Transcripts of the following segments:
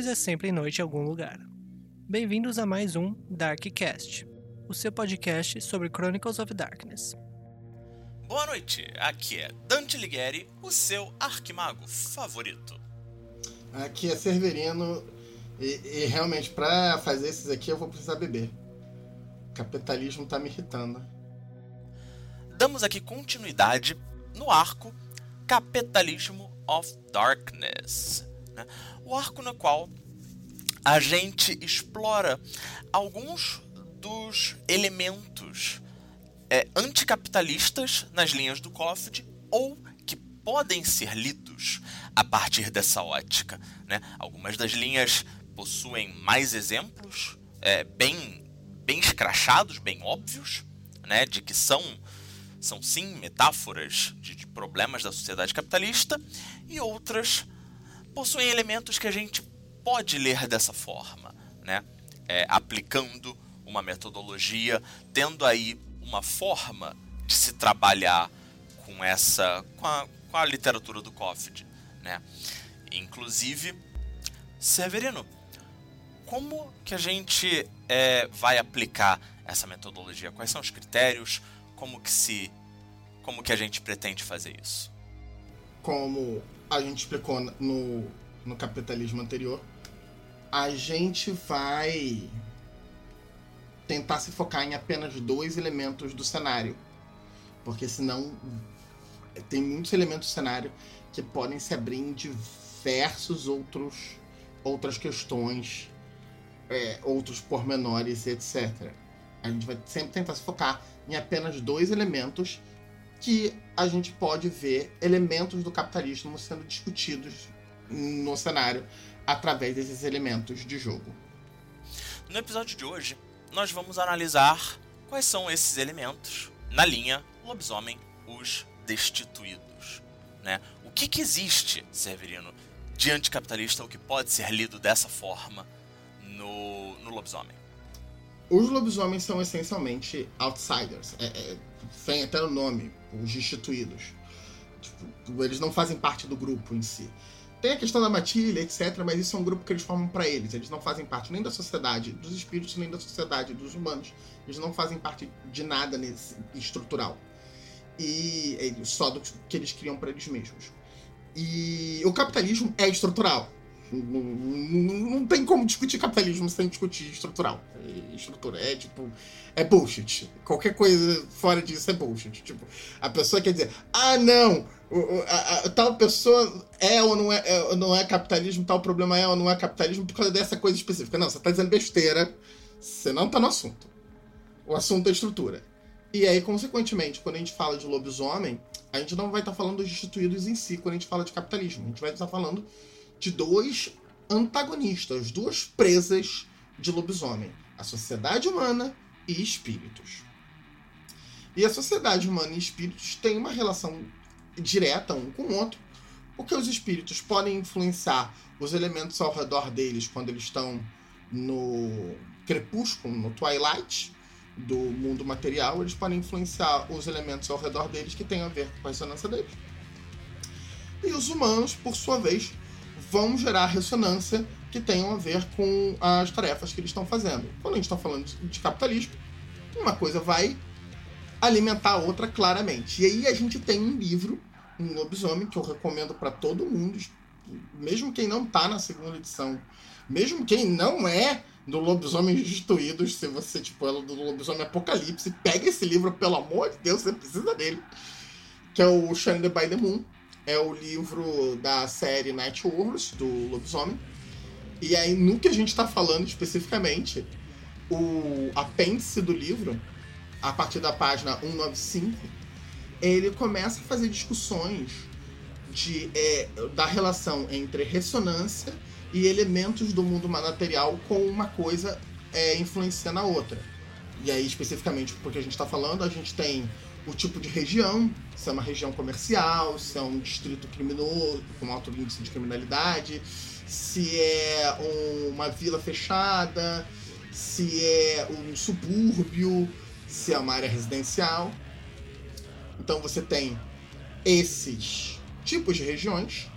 pois é sempre noite em algum lugar. Bem-vindos a mais um Darkcast, o seu podcast sobre Chronicles of Darkness. Boa noite, aqui é Dante Lighieri, o seu arquimago favorito. Aqui é Severino e, e realmente para fazer esses aqui eu vou precisar beber. O capitalismo tá me irritando. Damos aqui continuidade no arco Capitalismo of Darkness. Né? O arco no qual a gente explora alguns dos elementos é, anticapitalistas nas linhas do COFD ou que podem ser lidos a partir dessa ótica. Né? Algumas das linhas possuem mais exemplos é, bem, bem escrachados, bem óbvios, né? de que são, são sim metáforas de, de problemas da sociedade capitalista, e outras possuem elementos que a gente pode ler dessa forma, né? É, aplicando uma metodologia, tendo aí uma forma de se trabalhar com essa, com a, com a literatura do COFD, né? Inclusive, Severino, como que a gente é, vai aplicar essa metodologia? Quais são os critérios? Como que se, como que a gente pretende fazer isso? Como a gente explicou no, no capitalismo anterior, a gente vai tentar se focar em apenas dois elementos do cenário. Porque senão tem muitos elementos do cenário que podem se abrir em diversos outros outras questões, é, outros pormenores, etc. A gente vai sempre tentar se focar em apenas dois elementos que a gente pode ver elementos do capitalismo sendo discutidos no cenário através desses elementos de jogo. No episódio de hoje, nós vamos analisar quais são esses elementos na linha Lobisomem, os Destituídos. Né? O que, que existe, Severino, de anticapitalista, o que pode ser lido dessa forma no, no Lobisomem? Os lobisomens são essencialmente outsiders. É, é, tem até o nome, os destituídos. Tipo, eles não fazem parte do grupo em si. Tem a questão da matilha, etc., mas isso é um grupo que eles formam para eles. Eles não fazem parte nem da sociedade dos espíritos, nem da sociedade dos humanos. Eles não fazem parte de nada nesse estrutural. E só do que eles criam para eles mesmos. E o capitalismo é estrutural. Não, tem como discutir capitalismo sem discutir estrutural. Estrutura é tipo. É bullshit. Qualquer coisa fora disso é bullshit. Tipo, a pessoa quer dizer, ah, não, a, a, tal pessoa é ou não é, é, não é capitalismo, tal problema é ou não é capitalismo por causa dessa coisa específica. Não, você tá dizendo besteira, você não tá no assunto. O assunto é estrutura. E aí, consequentemente, quando a gente fala de lobisomem, a gente não vai estar tá falando dos instituídos em si quando a gente fala de capitalismo. A gente vai estar tá falando de dois antagonistas, duas presas de lobisomem: a sociedade humana e espíritos. E a sociedade humana e espíritos têm uma relação direta um com o outro, porque os espíritos podem influenciar os elementos ao redor deles quando eles estão no crepúsculo, no twilight do mundo material, eles podem influenciar os elementos ao redor deles que têm a ver com a ressonância deles. E os humanos, por sua vez, vão gerar ressonância que tenham a ver com as tarefas que eles estão fazendo. Quando a gente está falando de capitalismo, uma coisa vai alimentar a outra claramente. E aí a gente tem um livro, um lobisomem, que eu recomendo para todo mundo, mesmo quem não está na segunda edição, mesmo quem não é do Lobisomem Destruídos, se você, tipo, é do Lobisomem Apocalipse, pega esse livro, pelo amor de Deus, você precisa dele. Que é o Shine by the Moon é o livro da série Night Wars, do Lobisomem. E aí, no que a gente está falando especificamente, o apêndice do livro, a partir da página 195, ele começa a fazer discussões de, é, da relação entre ressonância e elementos do mundo material com uma coisa é, influenciando a outra. E aí, especificamente, porque a gente está falando, a gente tem o tipo de região, se é uma região comercial, se é um distrito criminoso, com alto índice de criminalidade, se é uma vila fechada, se é um subúrbio, se é uma área residencial. Então você tem esses tipos de regiões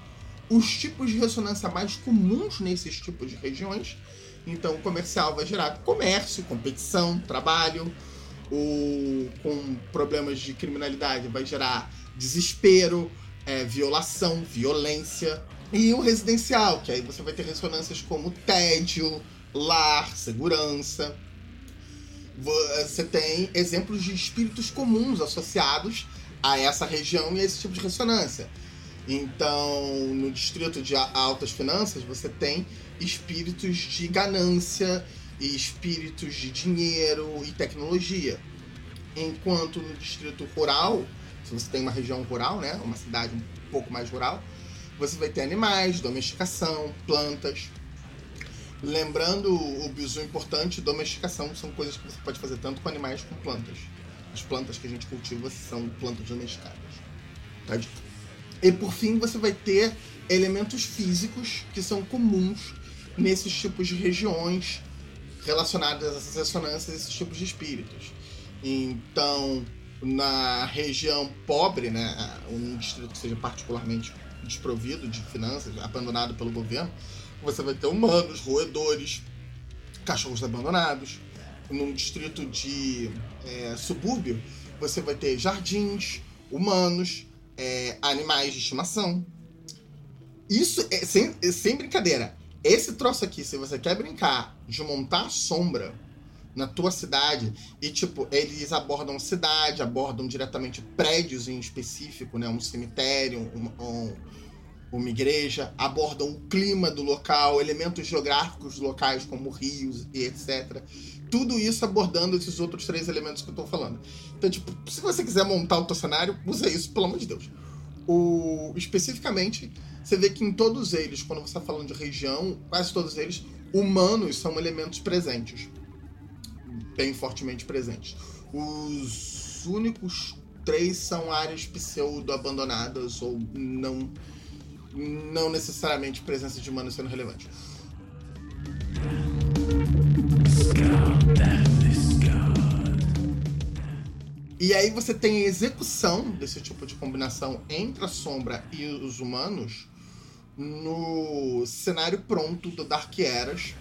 os tipos de ressonância mais comuns nesses tipos de regiões. Então, o comercial vai gerar comércio, competição, trabalho. O, com problemas de criminalidade vai gerar desespero, é, violação, violência. E o residencial, que aí você vai ter ressonâncias como tédio, lar, segurança. Você tem exemplos de espíritos comuns associados a essa região e a esse tipo de ressonância. Então, no distrito de altas finanças, você tem espíritos de ganância e espíritos de dinheiro e tecnologia. Enquanto no distrito rural, se você tem uma região rural, né, uma cidade um pouco mais rural, você vai ter animais, domesticação, plantas. Lembrando o bizu importante, domesticação são coisas que você pode fazer tanto com animais como plantas. As plantas que a gente cultiva são plantas domesticadas. Tá? E por fim, você vai ter elementos físicos que são comuns nesses tipos de regiões relacionadas a essas ressonâncias, esses tipos de espíritos. Então, na região pobre, né, um distrito que seja particularmente desprovido de finanças, abandonado pelo governo, você vai ter humanos, roedores, cachorros abandonados. Num distrito de é, subúrbio, você vai ter jardins, humanos, é, animais de estimação. Isso é sem, é sem brincadeira. Esse troço aqui, se você quer brincar de montar sombra na tua cidade, e tipo, eles abordam cidade, abordam diretamente prédios em específico, né? Um cemitério, um, um, uma igreja, abordam o clima do local, elementos geográficos locais como rios e etc. Tudo isso abordando esses outros três elementos que eu tô falando. Então, tipo, se você quiser montar o teu cenário, usa isso, pelo amor de Deus. O, especificamente, você vê que em todos eles, quando você está falando de região, quase todos eles, humanos são elementos presentes. Bem fortemente presentes. Os únicos três são áreas pseudo-abandonadas ou não não necessariamente presença de humanos sendo relevante. E aí você tem a execução desse tipo de combinação entre a sombra e os humanos no cenário pronto do Dark Eras.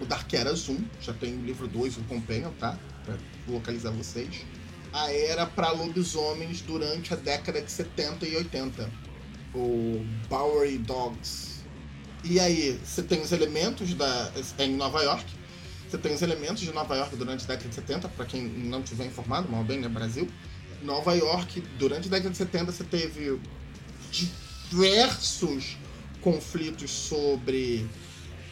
O Dark Eras 1, já tem o livro 2, o Companion, tá? Pra localizar vocês. A era para lobisomens durante a década de 70 e 80 o Bowery Dogs. E aí, você tem os elementos da. É em Nova York. Você tem os elementos de Nova York durante a década de 70, para quem não tiver informado, mal bem, né? Brasil. Nova York, durante a década de 70, você teve diversos conflitos sobre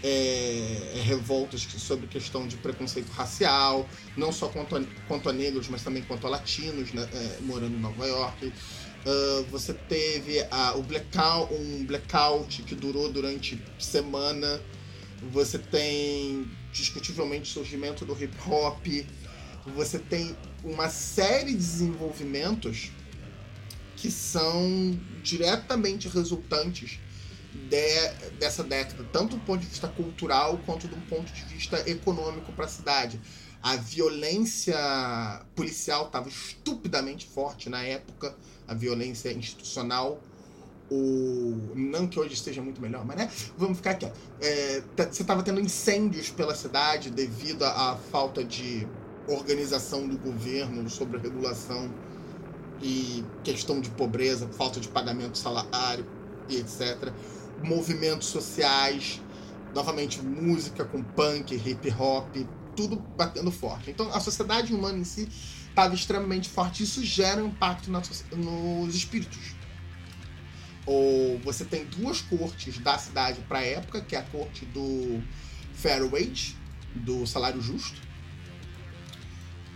é, revoltas sobre questão de preconceito racial, não só quanto a, quanto a negros, mas também quanto a latinos né, é, morando em Nova York. Uh, você teve uh, o blackout, um blackout que durou durante semana. Você tem discutivelmente o surgimento do hip hop. Você tem uma série de desenvolvimentos que são diretamente resultantes de, dessa década, tanto do ponto de vista cultural quanto do ponto de vista econômico para a cidade. A violência policial estava estupidamente forte na época a violência institucional. O... Não que hoje esteja muito melhor, mas né? Vamos ficar aqui. É, tá, você estava tendo incêndios pela cidade devido à falta de organização do governo sobre a regulação e questão de pobreza, falta de pagamento salário e etc. Movimentos sociais, novamente música com punk, hip hop, tudo batendo forte. Então a sociedade humana em si estava extremamente forte. Isso gera impacto nos espíritos. Ou você tem duas cortes da cidade para a época, que é a corte do fair wage, do salário justo,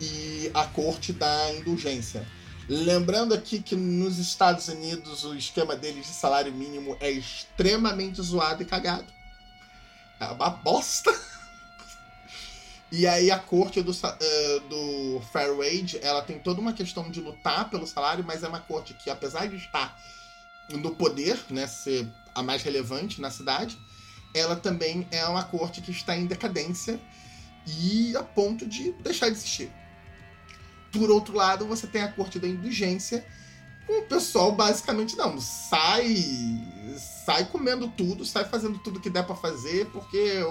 e a corte da indulgência. Lembrando aqui que nos Estados Unidos o esquema deles de salário mínimo é extremamente zoado e cagado. É uma bosta. E aí a corte do, uh, do Fair Wage, ela tem toda uma questão de lutar pelo salário, mas é uma corte que, apesar de estar no poder, né, ser a mais relevante na cidade, ela também é uma corte que está em decadência e a ponto de deixar de existir. Por outro lado, você tem a corte da indulgência, com o pessoal basicamente não, sai, sai comendo tudo, sai fazendo tudo que der para fazer, porque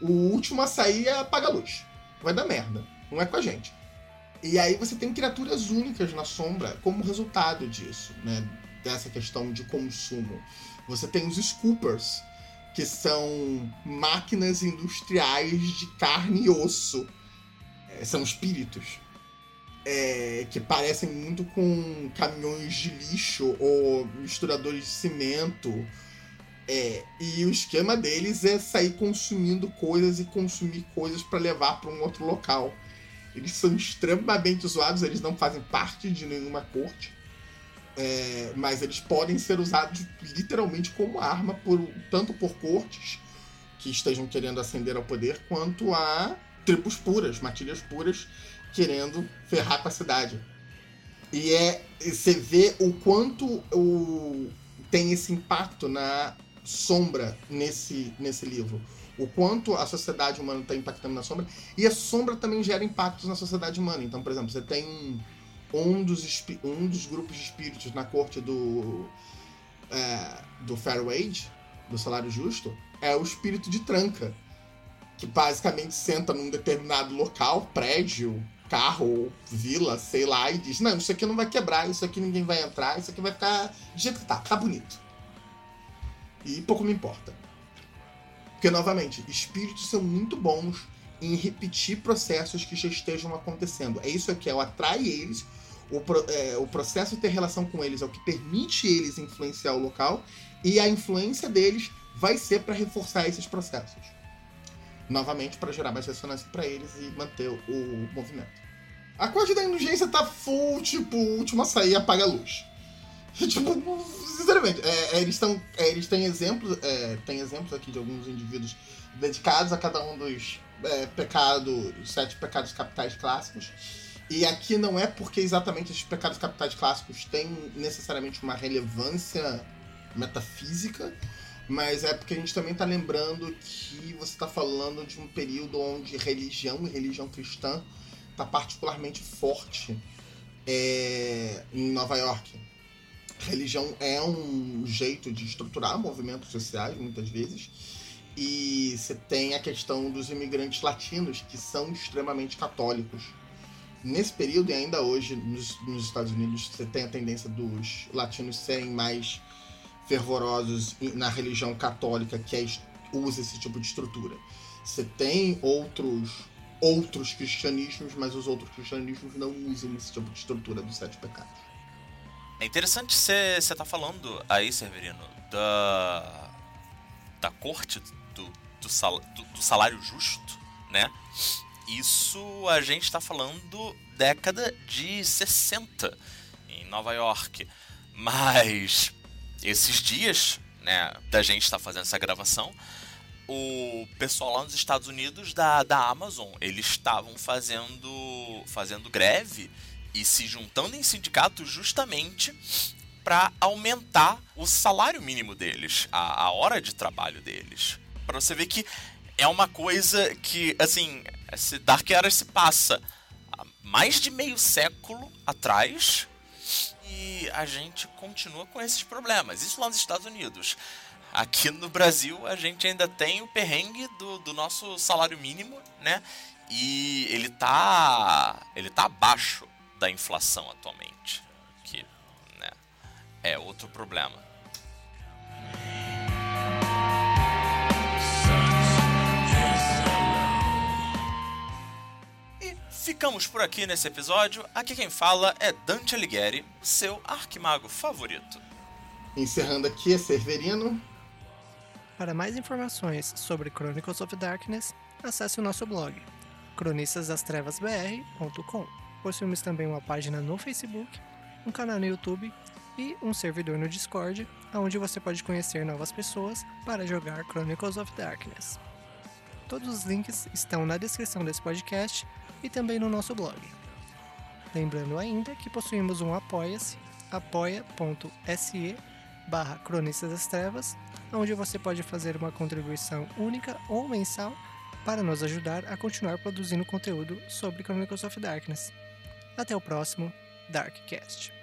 o, o último a sair é apagar a luz. Vai dar merda. Não é com a gente. E aí você tem criaturas únicas na sombra como resultado disso, né? Dessa questão de consumo. Você tem os Scoopers, que são máquinas industriais de carne e osso. É, são espíritos. É, que parecem muito com caminhões de lixo ou misturadores de cimento. É, e o esquema deles é sair consumindo coisas e consumir coisas para levar para um outro local. Eles são extremamente zoados, eles não fazem parte de nenhuma corte. É, mas eles podem ser usados literalmente como arma, por, tanto por cortes que estejam querendo ascender ao poder, quanto a tribos puras, matilhas puras, querendo ferrar com a cidade. E é você vê o quanto o, tem esse impacto na sombra nesse, nesse livro o quanto a sociedade humana está impactando na sombra, e a sombra também gera impactos na sociedade humana. Então, por exemplo, você tem um dos, um dos grupos de espíritos na corte do, é, do Fair Wage, do salário justo, é o espírito de tranca, que basicamente senta num determinado local, prédio, carro, vila, sei lá, e diz: Não, isso aqui não vai quebrar, isso aqui ninguém vai entrar, isso aqui vai ficar do jeito que tá, tá bonito. E pouco me importa. Porque, novamente, espíritos são muito bons em repetir processos que já estejam acontecendo. É isso que é, atrai eles, o, é, o processo de ter relação com eles é o que permite eles influenciar o local, e a influência deles vai ser para reforçar esses processos. Novamente, para gerar mais ressonância para eles e manter o, movimento. A corte da indulgência tá full, tipo, última sair apaga a luz. tipo, sinceramente, é, é, eles, tão, é, eles têm exemplos, é, tem exemplos aqui de alguns indivíduos dedicados a cada um dos é, pecados, sete pecados capitais clássicos. E aqui não é porque exatamente esses pecados capitais clássicos têm necessariamente uma relevância metafísica, mas é porque a gente também está lembrando que você está falando de um período onde religião e religião cristã está particularmente forte é, em Nova York religião é um jeito de estruturar movimentos sociais, muitas vezes. E você tem a questão dos imigrantes latinos, que são extremamente católicos. Nesse período, e ainda hoje, nos, nos Estados Unidos, você tem a tendência dos latinos serem mais fervorosos na religião católica, que é, usa esse tipo de estrutura. Você tem outros outros cristianismos, mas os outros cristianismos não usam esse tipo de estrutura dos sete pecados. É interessante você estar tá falando aí, Severino, da, da corte do, do, sal, do, do salário justo, né? Isso a gente está falando década de 60 em Nova York. Mas esses dias, né, da gente estar tá fazendo essa gravação, o pessoal lá nos Estados Unidos da, da Amazon, eles estavam fazendo fazendo greve e se juntando em sindicatos justamente para aumentar o salário mínimo deles, a, a hora de trabalho deles. Para você ver que é uma coisa que, assim, esse Dark Era se passa mais de meio século atrás e a gente continua com esses problemas. Isso lá nos Estados Unidos. Aqui no Brasil a gente ainda tem o perrengue do, do nosso salário mínimo, né? E ele tá. ele tá abaixo da inflação atualmente, que né, é outro problema. Ficamos por aqui nesse episódio. Aqui quem fala é Dante Alighieri, seu arquimago favorito. Encerrando aqui é Severino. Para mais informações sobre Chronicles of Darkness, acesse o nosso blog cronistasastrevasbr.com. Possuímos também uma página no Facebook, um canal no YouTube e um servidor no Discord, onde você pode conhecer novas pessoas para jogar Chronicles of Darkness. Todos os links estão na descrição desse podcast e também no nosso blog. Lembrando ainda que possuímos um apoia-se, apoia.se barra Cronistas das Trevas, onde você pode fazer uma contribuição única ou mensal para nos ajudar a continuar produzindo conteúdo sobre Chronicles of Darkness. Até o próximo Darkcast.